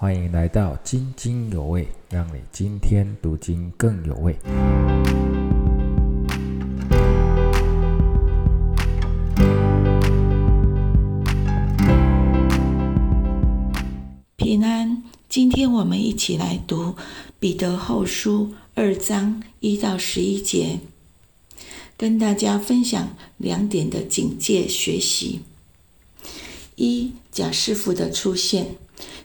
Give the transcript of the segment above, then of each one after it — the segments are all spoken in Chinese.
欢迎来到津津有味，让你今天读经更有味。平安，今天我们一起来读《彼得后书》二章一到十一节，跟大家分享两点的警戒学习。一、假师傅的出现。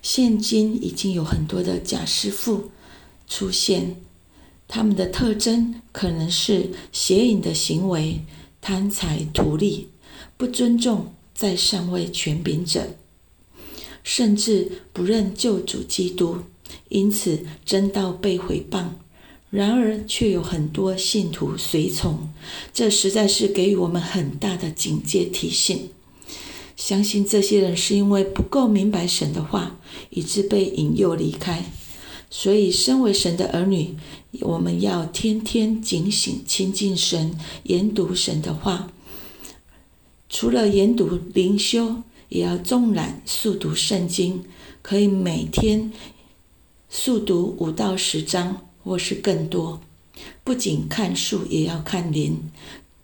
现今已经有很多的假师傅出现，他们的特征可能是邪淫的行为、贪财图利、不尊重在上位权柄者，甚至不认救主基督，因此真道被毁谤。然而却有很多信徒随从，这实在是给予我们很大的警戒提醒。相信这些人是因为不够明白神的话，以致被引诱离开。所以，身为神的儿女，我们要天天警醒、亲近神、研读神的话。除了研读灵修，也要纵览速读圣经，可以每天速读五到十章，或是更多。不仅看书，也要看灵。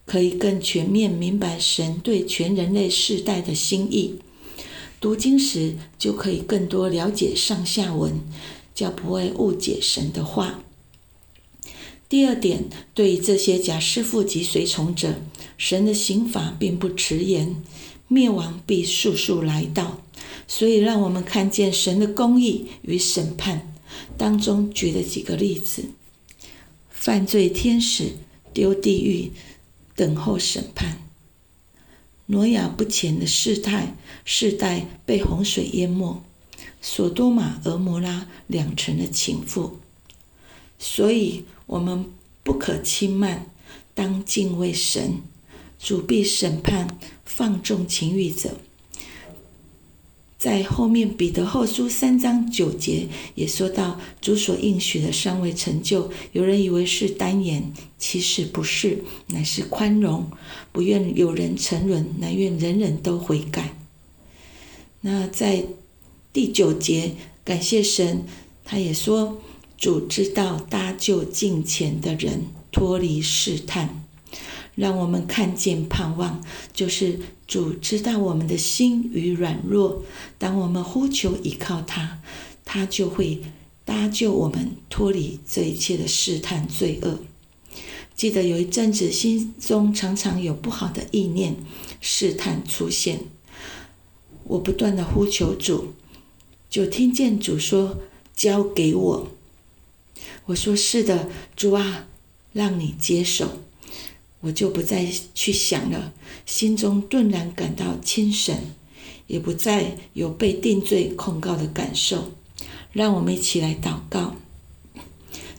可以更全面明白神对全人类世代的心意。读经时就可以更多了解上下文，叫不会误解神的话。第二点，对于这些假师傅及随从者，神的刑法并不迟延，灭亡必速速来到。所以，让我们看见神的公义与审判当中举了几个例子：犯罪天使丢地狱。等候审判，挪亚不前的世态世代被洪水淹没，索多玛、俄摩拉两城的情妇，所以我们不可轻慢，当敬畏神，主必审判放纵情欲者。在后面，彼得后书三章九节也说到，主所应许的尚未成就。有人以为是单言，其实不是，乃是宽容，不愿有人沉沦，乃愿人人都悔改。那在第九节，感谢神，他也说，主知道搭救近前的人脱离试探。让我们看见盼望，就是主知道我们的心与软弱。当我们呼求依靠他，他就会搭救我们脱离这一切的试探罪恶。记得有一阵子，心中常常有不好的意念、试探出现，我不断的呼求主，就听见主说：“交给我。”我说：“是的，主啊，让你接手。”我就不再去想了，心中顿然感到清神，也不再有被定罪控告的感受。让我们一起来祷告，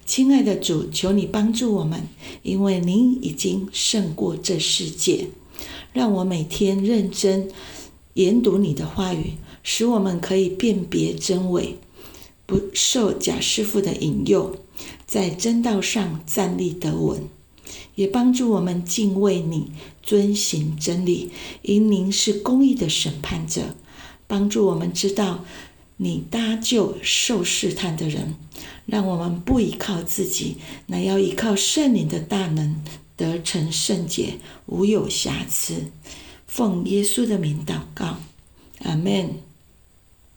亲爱的主，求你帮助我们，因为您已经胜过这世界。让我每天认真研读你的话语，使我们可以辨别真伪，不受假师傅的引诱，在真道上站立得稳。也帮助我们敬畏你，遵行真理，因您是公义的审判者。帮助我们知道你搭救受试探的人，让我们不依靠自己，乃要依靠圣灵的大能，得成圣洁，无有瑕疵。奉耶稣的名祷告，阿门。